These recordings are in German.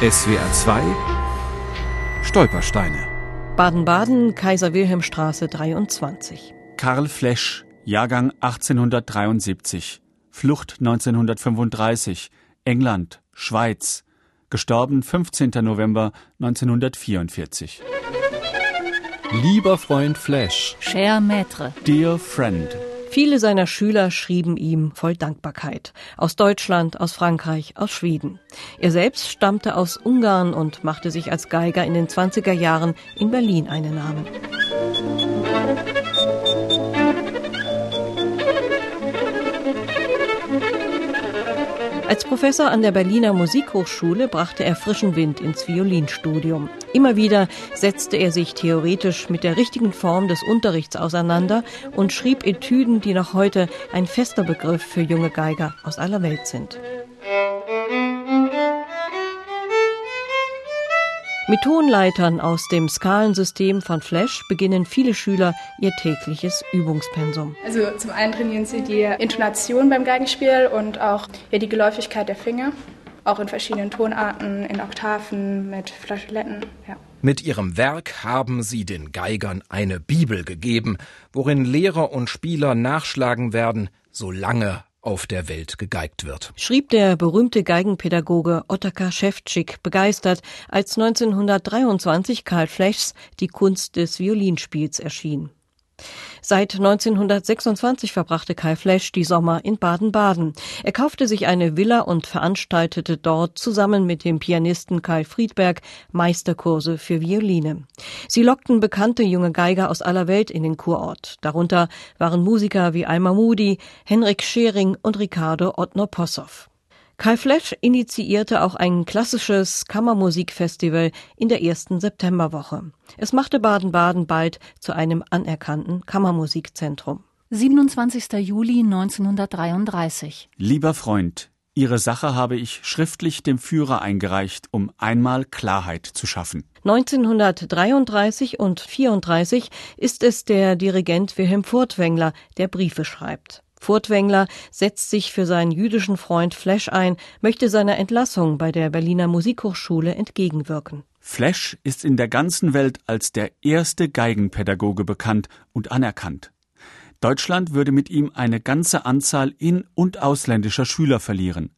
SWR 2 Stolpersteine Baden-Baden, Kaiser-Wilhelm-Straße 23. Karl Flesch, Jahrgang 1873, Flucht 1935, England, Schweiz, gestorben 15. November 1944. Lieber Freund Flash. Cher Maître. Dear Friend. Viele seiner Schüler schrieben ihm voll Dankbarkeit. Aus Deutschland, aus Frankreich, aus Schweden. Er selbst stammte aus Ungarn und machte sich als Geiger in den 20er Jahren in Berlin einen Namen. Als Professor an der Berliner Musikhochschule brachte er frischen Wind ins Violinstudium. Immer wieder setzte er sich theoretisch mit der richtigen Form des Unterrichts auseinander und schrieb Etüden, die noch heute ein fester Begriff für junge Geiger aus aller Welt sind. Mit Tonleitern aus dem Skalensystem von Flash beginnen viele Schüler ihr tägliches Übungspensum. Also zum einen trainieren sie die Intonation beim Geigenspiel und auch ja, die Geläufigkeit der Finger, auch in verschiedenen Tonarten, in Oktaven, mit Flageoletten. Ja. Mit ihrem Werk haben sie den Geigern eine Bibel gegeben, worin Lehrer und Spieler nachschlagen werden, solange auf der Welt gegeigt wird. Schrieb der berühmte Geigenpädagoge Ottokar Schäftschik begeistert, als 1923 Karl Fleschs Die Kunst des Violinspiels erschien. Seit 1926 verbrachte Kai Flesch die Sommer in Baden-Baden. Er kaufte sich eine Villa und veranstaltete dort zusammen mit dem Pianisten Kai Friedberg Meisterkurse für Violine. Sie lockten bekannte junge Geiger aus aller Welt in den Kurort. Darunter waren Musiker wie Alma Moody, Henrik Schering und Ricardo Ottner-Possow. Kai Flesch initiierte auch ein klassisches Kammermusikfestival in der ersten Septemberwoche. Es machte Baden-Baden bald zu einem anerkannten Kammermusikzentrum. 27. Juli 1933. Lieber Freund, Ihre Sache habe ich schriftlich dem Führer eingereicht, um einmal Klarheit zu schaffen. 1933 und 34 ist es der Dirigent Wilhelm Furtwängler, der Briefe schreibt. Furtwängler setzt sich für seinen jüdischen Freund Flesch ein, möchte seiner Entlassung bei der Berliner Musikhochschule entgegenwirken. Flesch ist in der ganzen Welt als der erste Geigenpädagoge bekannt und anerkannt. Deutschland würde mit ihm eine ganze Anzahl in- und ausländischer Schüler verlieren.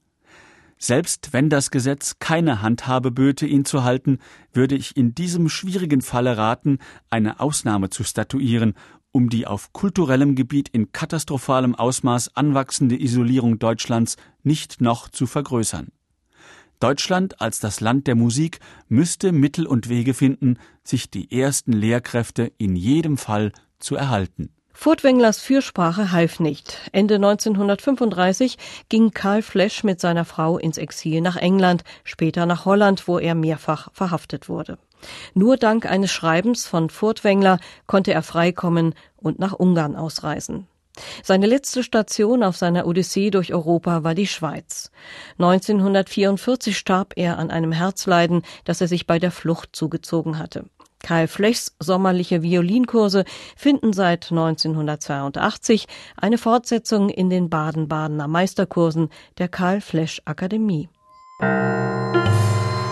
Selbst wenn das Gesetz keine Handhabe böte, ihn zu halten, würde ich in diesem schwierigen Falle raten, eine Ausnahme zu statuieren um die auf kulturellem Gebiet in katastrophalem Ausmaß anwachsende Isolierung Deutschlands nicht noch zu vergrößern. Deutschland als das Land der Musik müsste Mittel und Wege finden, sich die ersten Lehrkräfte in jedem Fall zu erhalten. Furtwänglers Fürsprache half nicht. Ende 1935 ging Karl Flesch mit seiner Frau ins Exil nach England, später nach Holland, wo er mehrfach verhaftet wurde. Nur dank eines Schreibens von Furtwängler konnte er freikommen und nach Ungarn ausreisen. Seine letzte Station auf seiner Odyssee durch Europa war die Schweiz. 1944 starb er an einem Herzleiden, das er sich bei der Flucht zugezogen hatte. Karl Flechs sommerliche Violinkurse finden seit 1982 eine Fortsetzung in den Baden-Badener Meisterkursen der Karl Flesch Akademie.